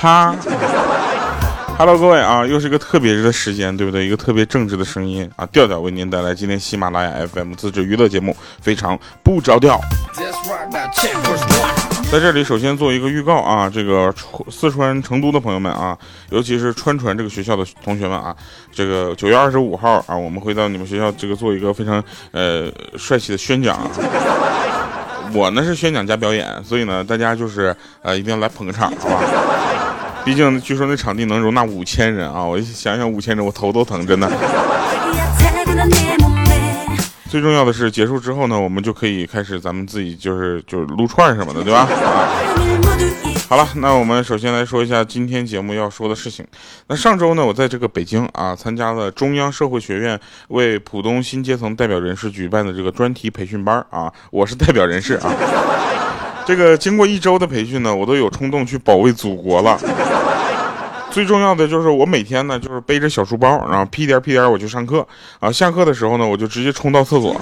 哈，Hello，各位啊，又是一个特别的时间，对不对？一个特别正直的声音啊，调调为您带来今天喜马拉雅 FM 自制娱乐节目，非常不着调。在这里，首先做一个预告啊，这个四川成都的朋友们啊，尤其是川传这个学校的同学们啊，这个九月二十五号啊，我们会到你们学校这个做一个非常呃帅气的宣讲。我呢是宣讲加表演，所以呢，大家就是呃一定要来捧个场，好吧？毕竟据说那场地能容纳五千人啊，我想想五千人，我头都疼，真的。最重要的是，结束之后呢，我们就可以开始咱们自己就是就是撸串什么的，对吧？啊。好了，那我们首先来说一下今天节目要说的事情。那上周呢，我在这个北京啊，参加了中央社会学院为浦东新阶层代表人士举办的这个专题培训班啊，我是代表人士啊。这个经过一周的培训呢，我都有冲动去保卫祖国了。最重要的就是我每天呢，就是背着小书包，然后屁颠屁颠我去上课啊。下课的时候呢，我就直接冲到厕所。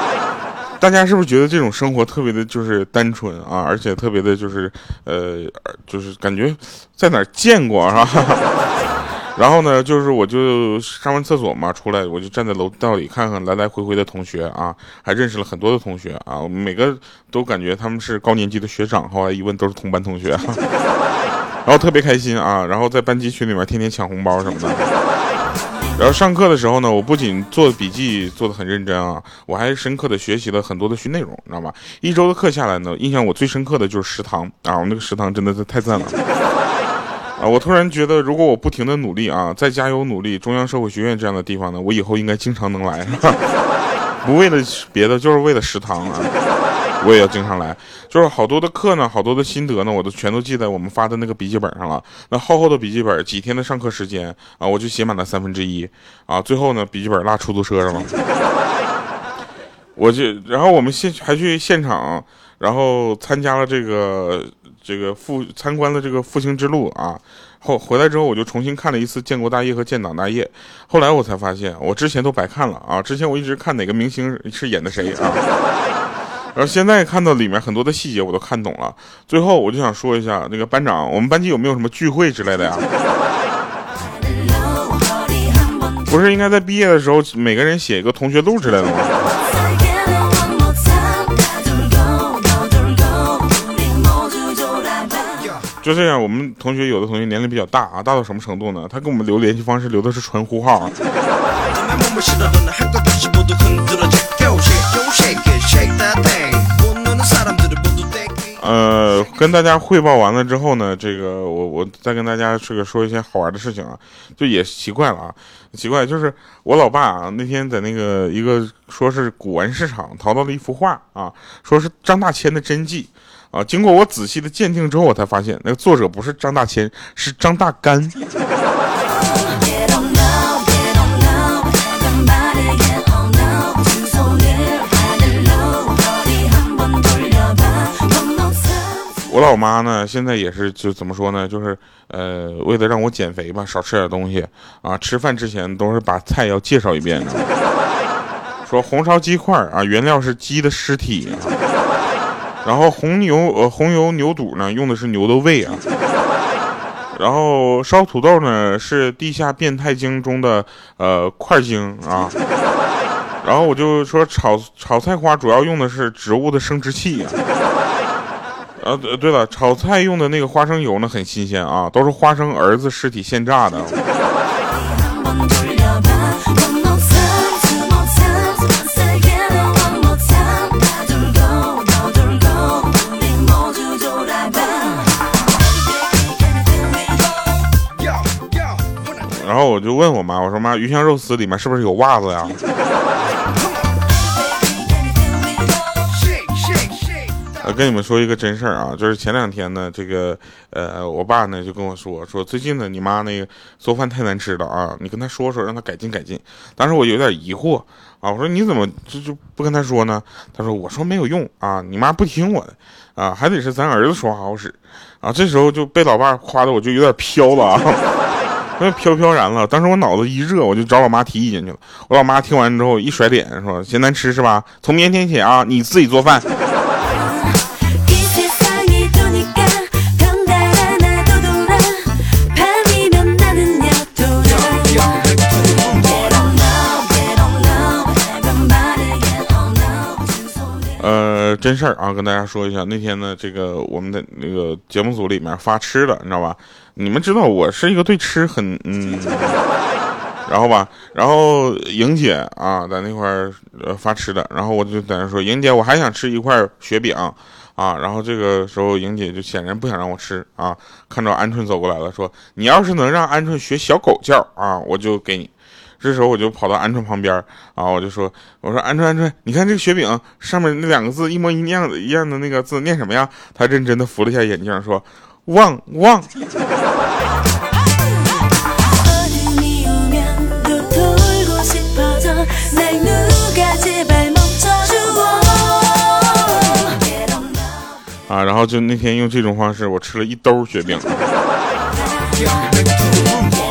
大家是不是觉得这种生活特别的，就是单纯啊，而且特别的，就是呃，就是感觉在哪儿见过是吧？然后呢，就是我就上完厕所嘛，出来我就站在楼道里看看来来回回的同学啊，还认识了很多的同学啊，每个都感觉他们是高年级的学长，后来一问都是同班同学，然后特别开心啊，然后在班级群里面天天抢红包什么的。然后上课的时候呢，我不仅做笔记做的很认真啊，我还深刻的学习了很多的学内容，你知道吧？一周的课下来呢，印象我最深刻的就是食堂啊，我那个食堂真的是太赞了啊！我突然觉得，如果我不停的努力啊，再加油努力，中央社会学院这样的地方呢，我以后应该经常能来，不为了别的，就是为了食堂啊。我也要经常来，就是好多的课呢，好多的心得呢，我都全都记在我们发的那个笔记本上了。那厚厚的笔记本，几天的上课时间啊，我就写满了三分之一啊。最后呢，笔记本落出租车上了。我就，然后我们现还去现场，然后参加了这个这个复参观了这个复兴之路啊。后回来之后，我就重新看了一次建国大业和建党大业。后来我才发现，我之前都白看了啊。之前我一直看哪个明星是演的谁啊。然后现在看到里面很多的细节，我都看懂了。最后我就想说一下，那个班长，我们班级有没有什么聚会之类的呀？不是应该在毕业的时候每个人写一个同学录之类的吗？就这样，我们同学有的同学年龄比较大啊，大到什么程度呢？他给我们留联系方式留的是纯呼号。呃，跟大家汇报完了之后呢，这个我我再跟大家这个说一些好玩的事情啊，就也奇怪了啊，奇怪就是我老爸啊那天在那个一个说是古玩市场淘到了一幅画啊，说是张大千的真迹啊，经过我仔细的鉴定之后，我才发现那个作者不是张大千，是张大干。我老妈呢，现在也是就怎么说呢？就是呃，为了让我减肥吧，少吃点东西啊。吃饭之前都是把菜要介绍一遍的。说红烧鸡块啊，原料是鸡的尸体。然后红牛呃红油牛肚呢，用的是牛的胃啊。然后烧土豆呢，是地下变态精中的呃块精啊。然后我就说炒炒菜花主要用的是植物的生殖器啊。呃，对了，炒菜用的那个花生油呢，很新鲜啊，都是花生儿子尸体现榨的。我就问我妈，我说妈，鱼香肉丝里面是不是有袜子呀？我跟你们说一个真事儿啊，就是前两天呢，这个呃，我爸呢就跟我说，说最近呢，你妈那个做饭太难吃了啊，你跟他说说，让他改进改进。当时我有点疑惑啊，我说你怎么就就不跟他说呢？他说我说没有用啊，你妈不听我的啊，还得是咱儿子说话好使啊。这时候就被老爸夸的我就有点飘了啊，那飘飘然了。当时我脑子一热，我就找我妈提意见去了。我老妈听完之后一甩脸，说：“嫌难吃是吧？从明天起啊，你自己做饭。”真事儿啊，跟大家说一下，那天呢，这个我们的那个节目组里面发吃的，你知道吧？你们知道我是一个对吃很嗯，然后吧，然后莹姐啊在那块儿呃发吃的，然后我就在那说，莹姐我还想吃一块雪饼啊，然后这个时候莹姐就显然不想让我吃啊，看着鹌鹑走过来了，说你要是能让鹌鹑学小狗叫啊，我就给你。这时候我就跑到鹌鹑旁边啊，我就说：“我说鹌鹑鹌鹑，你看这个雪饼上面那两个字一模一样一样的那个字念什么呀？”他认真的扶了一下眼镜，说：“旺旺。”啊，然后就那天用这种方式，我吃了一兜雪饼。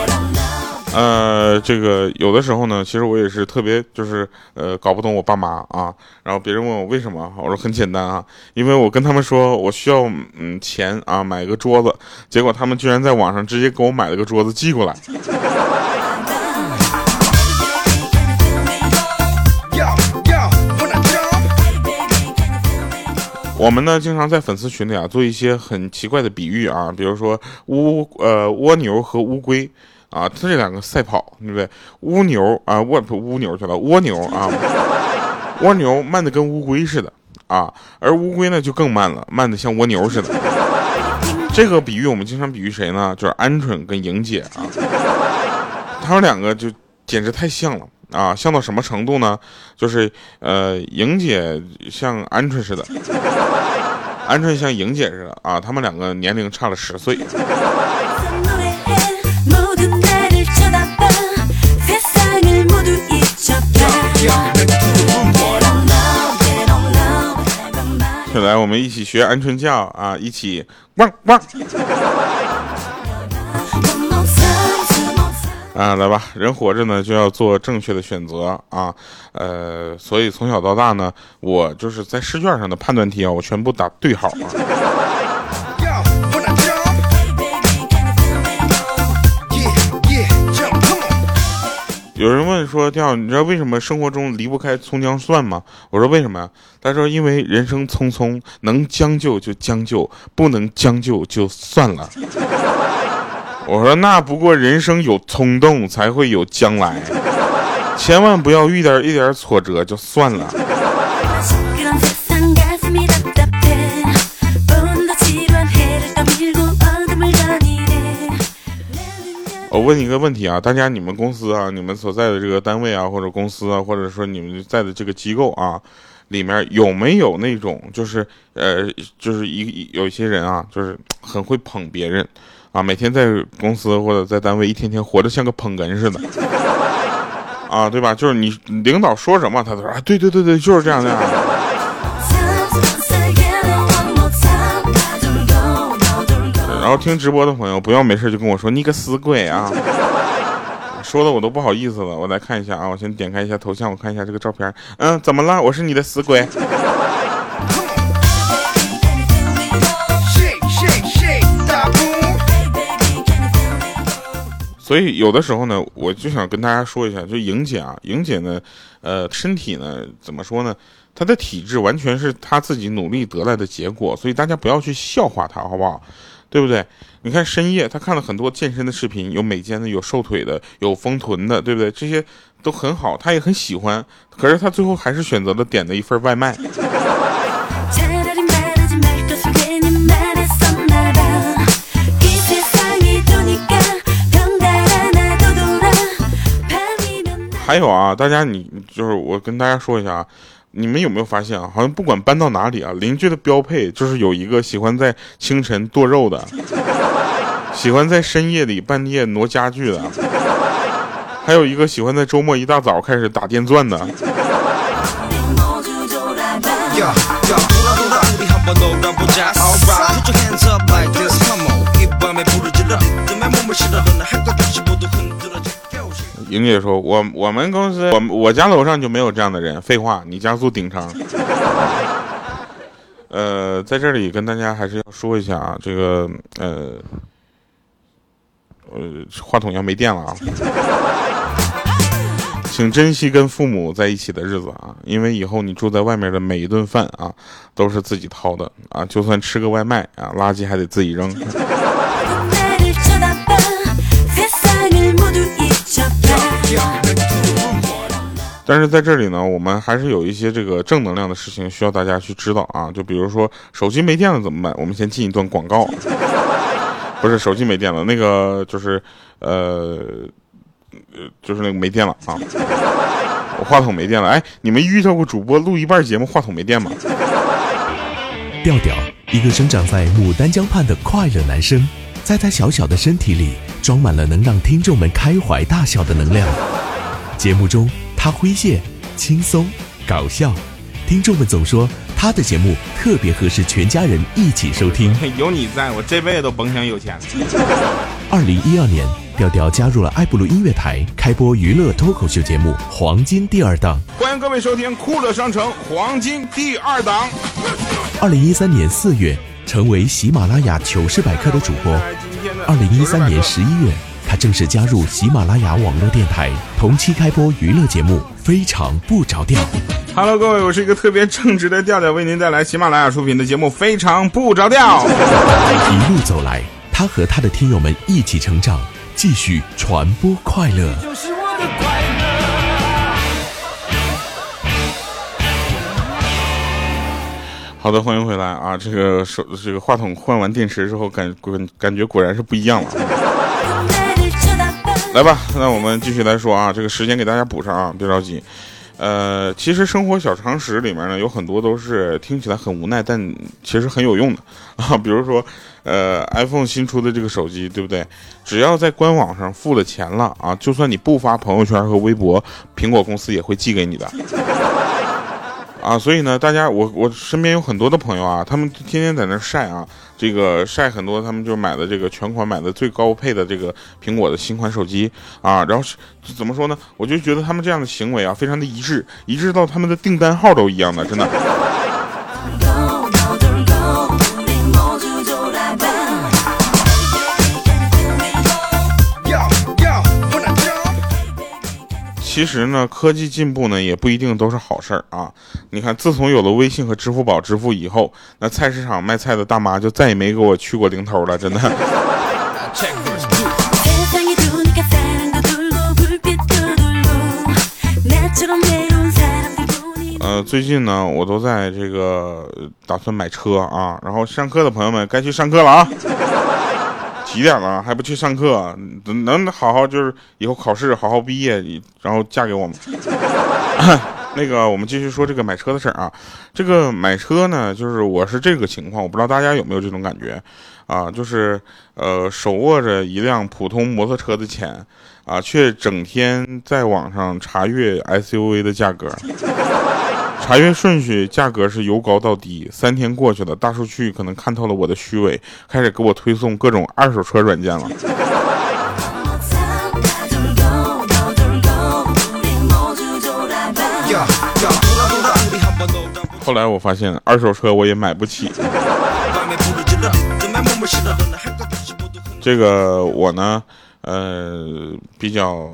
呃，这个有的时候呢，其实我也是特别就是呃搞不懂我爸妈啊。然后别人问我为什么，我说很简单啊，因为我跟他们说我需要嗯钱啊买个桌子，结果他们居然在网上直接给我买了个桌子寄过来。我们呢经常在粉丝群里啊做一些很奇怪的比喻啊，比如说乌呃蜗牛和乌龟。啊，这两个赛跑，对不对？蜗牛啊，蜗蜗牛去了，蜗牛啊，蜗牛慢的跟乌龟似的啊，而乌龟呢就更慢了，慢的像蜗牛似的。这个比喻我们经常比喻谁呢？就是鹌鹑跟莹姐啊，他们两个就简直太像了啊，像到什么程度呢？就是呃，莹姐像鹌鹑似的，鹌鹑像莹姐似的啊，他们两个年龄差了十岁。来，我们一起学鹌鹑叫啊！一起汪汪！啊，来吧，人活着呢就要做正确的选择啊！呃，所以从小到大呢，我就是在试卷上的判断题啊，我全部打对号啊。有人问说：“跳，你知道为什么生活中离不开葱姜蒜吗？”我说：“为什么呀？”他说：“因为人生匆匆，能将就就将就，不能将就就算了。”我说：“那不过人生有冲动才会有将来，千万不要遇点一点挫折就算了。”我问一个问题啊，大家你们公司啊，你们所在的这个单位啊，或者公司啊，或者说你们在的这个机构啊，里面有没有那种就是呃，就是一有一些人啊，就是很会捧别人啊，每天在公司或者在单位一天天活得像个捧哏似的啊，对吧？就是你领导说什么，他都说啊，对对对对，就是这样这样。然后听直播的朋友，不要没事就跟我说你个死鬼啊！说的我都不好意思了。我来看一下啊，我先点开一下头像，我看一下这个照片。嗯，怎么了？我是你的死鬼。所以有的时候呢，我就想跟大家说一下，就莹姐啊，莹姐呢，呃，身体呢，怎么说呢？她的体质完全是她自己努力得来的结果，所以大家不要去笑话她，好不好？对不对？你看深夜，他看了很多健身的视频，有美肩的，有瘦腿的，有丰臀的，对不对？这些都很好，他也很喜欢。可是他最后还是选择了点的一份外卖。还有啊，大家你就是我跟大家说一下啊。你们有没有发现啊？好像不管搬到哪里啊，邻居的标配就是有一个喜欢在清晨剁肉的，喜欢在深夜里半夜挪家具的，还有一个喜欢在周末一大早开始打电钻的。莹姐说：“我我们公司，我我家楼上就没有这样的人。废话，你家住顶层。呃，在这里跟大家还是要说一下啊，这个呃呃，话筒要没电了啊。请珍惜跟父母在一起的日子啊，因为以后你住在外面的每一顿饭啊，都是自己掏的啊，就算吃个外卖啊，垃圾还得自己扔。但是在这里呢，我们还是有一些这个正能量的事情需要大家去知道啊。就比如说手机没电了怎么办？我们先进一段广告。不是手机没电了，那个就是呃呃，就是那个没电了啊。我话筒没电了。哎，你们遇到过主播录一半节目话筒没电吗？调调，一个生长在牡丹江畔的快乐男生，在他小小的身体里装满了能让听众们开怀大笑的能量。节目中。他诙谐、轻松、搞笑，听众们总说他的节目特别合适全家人一起收听。有你在我这辈子都甭想有钱。二零一二年，调调加入了爱布鲁音乐台，开播娱乐脱口秀节目《黄金第二档》。欢迎各位收听酷乐商城黄金第二档。二零一三年四月，成为喜马拉雅糗事百科的主播。二零一三年十一月。他正式加入喜马拉雅网络电台，同期开播娱乐节目《非常不着调》。Hello，各位，我是一个特别正直的调调，为您带来喜马拉雅出品的节目《非常不着调》。一路走来，他和他的听友们一起成长，继续传播快乐。好的，欢迎回来啊！这个手这个话筒换完电池之后，感感感觉果然是不一样了。来吧，那我们继续来说啊，这个时间给大家补上啊，别着急。呃，其实生活小常识里面呢，有很多都是听起来很无奈，但其实很有用的啊。比如说，呃，iPhone 新出的这个手机，对不对？只要在官网上付了钱了啊，就算你不发朋友圈和微博，苹果公司也会寄给你的。啊，所以呢，大家，我我身边有很多的朋友啊，他们天天在那晒啊，这个晒很多，他们就买的这个全款买的最高配的这个苹果的新款手机啊，然后是怎么说呢？我就觉得他们这样的行为啊，非常的一致，一致到他们的订单号都一样的，真的。其实呢，科技进步呢也不一定都是好事儿啊。你看，自从有了微信和支付宝支付以后，那菜市场卖菜的大妈就再也没给我去过零头了，真的。呃，最近呢，我都在这个打算买车啊，然后上课的朋友们该去上课了啊。几点了还不去上课？能能好好就是以后考试好好毕业，然后嫁给我们。那个，我们继续说这个买车的事儿啊。这个买车呢，就是我是这个情况，我不知道大家有没有这种感觉啊？就是呃，手握着一辆普通摩托车的钱啊，却整天在网上查阅 SUV 的价格。查阅顺序，价格是由高到低。三天过去了，大数据可能看透了我的虚伪，开始给我推送各种二手车软件了。后来我发现，二手车我也买不起。这个我呢，呃，比较。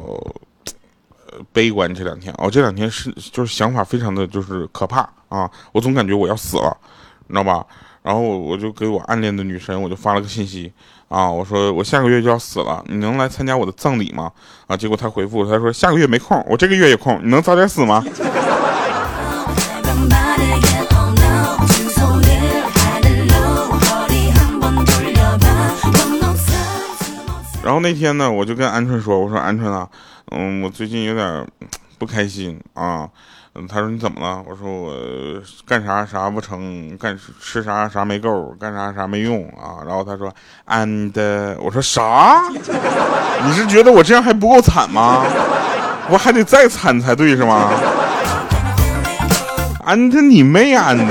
悲观这两天哦，这两天是就是想法非常的就是可怕啊！我总感觉我要死了，你知道吧？然后我就给我暗恋的女神，我就发了个信息啊，我说我下个月就要死了，你能来参加我的葬礼吗？啊，结果她回复她说下个月没空，我这个月有空，你能早点死吗？然后那天呢，我就跟鹌鹑说，我说鹌鹑啊。嗯，我最近有点不开心啊。嗯，他说你怎么了？我说我干啥啥不成，干吃啥啥没够，干啥啥没用啊。然后他说，and 我说啥？你是觉得我这样还不够惨吗？我还得再惨才对是吗？and 你妹 and。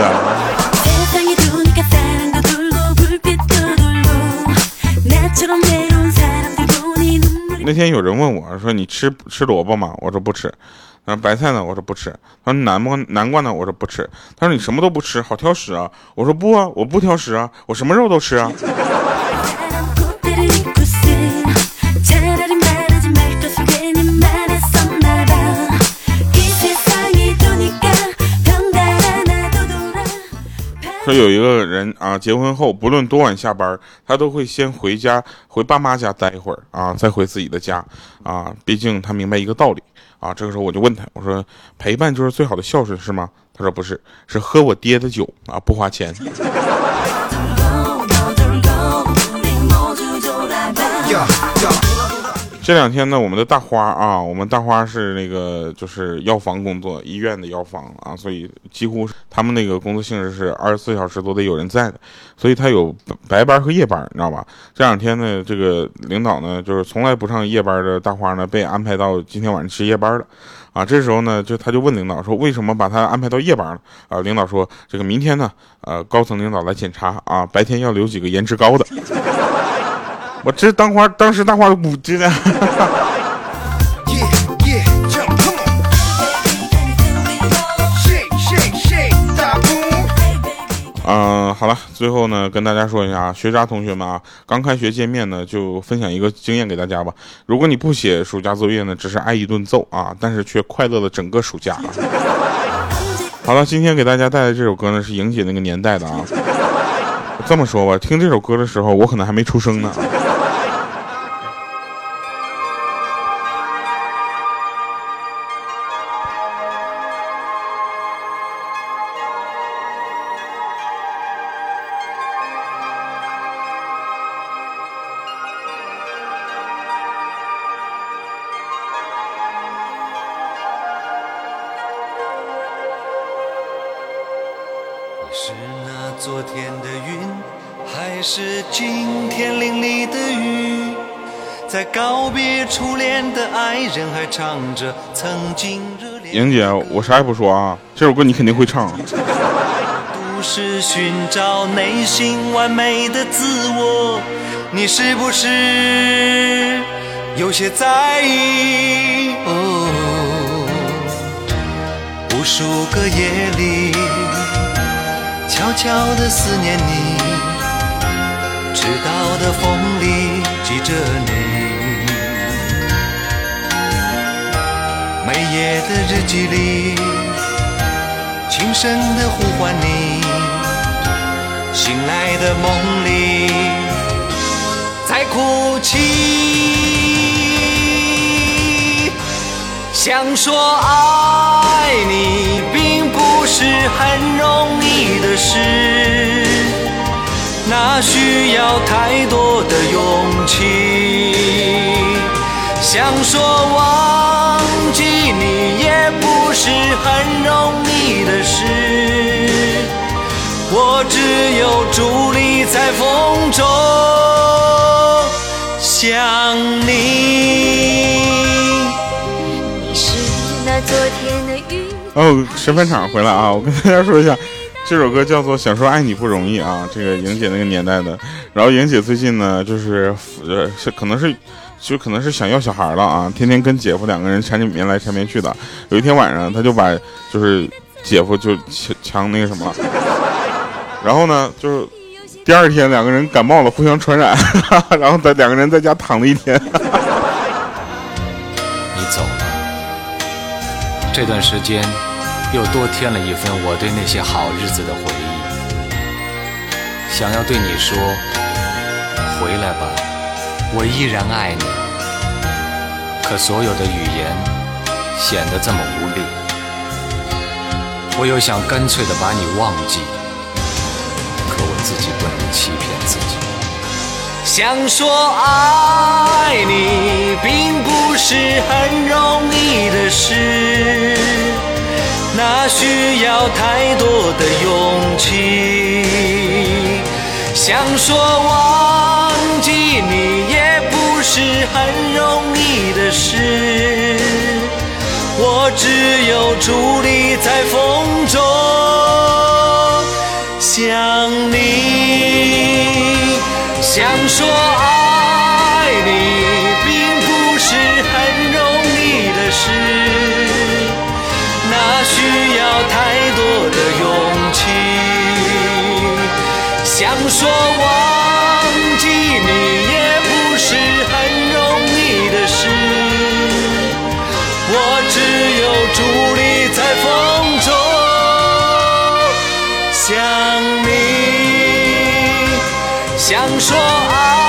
那天有人问我说：“你吃吃萝卜吗？”我说不吃。然后：“白菜呢？”我说不吃。他说：“南瓜南瓜呢？”我说不吃。他说：“你什么都不吃，好挑食啊！”我说：“不啊，我不挑食啊，我什么肉都吃啊。”说有一个人啊，结婚后不论多晚下班，他都会先回家回爸妈家待一会儿啊，再回自己的家啊。毕竟他明白一个道理啊。这个时候我就问他，我说陪伴就是最好的孝顺是吗？他说不是，是喝我爹的酒啊，不花钱。这两天呢，我们的大花啊，我们大花是那个就是药房工作，医院的药房啊，所以几乎他们那个工作性质是二十四小时都得有人在的，所以他有白班和夜班，你知道吧？这两天呢，这个领导呢，就是从来不上夜班的大花呢，被安排到今天晚上值夜班了，啊，这时候呢，就他就问领导说，为什么把他安排到夜班了？啊，领导说，这个明天呢，呃，高层领导来检查啊，白天要留几个颜值高的。我这当花，当时大花都不记得。嗯，好了，最后呢，跟大家说一下啊，学渣同学们啊，刚开学见面呢，就分享一个经验给大家吧。如果你不写暑假作业呢，只是挨一顿揍啊，但是却快乐了整个暑假。好了，今天给大家带来这首歌呢，是莹姐那个年代的啊。这么说吧，听这首歌的时候，我可能还没出生呢。是那昨天的云，还是今天淋漓的雨？在告别初恋的爱人，还唱着曾经热恋。莹姐，我啥也不说啊，这首歌你肯定会唱。都是寻找内心完美的自我，你是不是有些在意？哦，无数个夜里。悄悄地思念你，迟到的风里记着你，每夜的日记里，轻声地呼唤你，醒来的梦里在哭泣，想说爱你并不是很容易。的事，那需要太多的勇气。想说忘记你，也不是很容易的事。我只有伫立在风中想你。哦，审判场回来啊！我跟大家说一下。这首歌叫做《想说爱你不容易》啊，这个莹姐那个年代的。然后莹姐最近呢，就是呃，是可能是，就可能是想要小孩了啊，天天跟姐夫两个人缠着绵来缠绵去的。有一天晚上，她就把就是姐夫就强强那个什么，然后呢，就是第二天两个人感冒了，互相传染，然后在两个人在家躺了一天。哈哈这段时间。又多添了一份我对那些好日子的回忆，想要对你说，回来吧，我依然爱你。可所有的语言显得这么无力，我又想干脆的把你忘记，可我自己不能欺骗自己。想说爱你，并不是很容易的事。那需要太多的勇气，想说忘记你也不是很容易的事。我只有伫立在风想说爱你，并不是很容易的事。那需要太多的勇气，想说想说爱。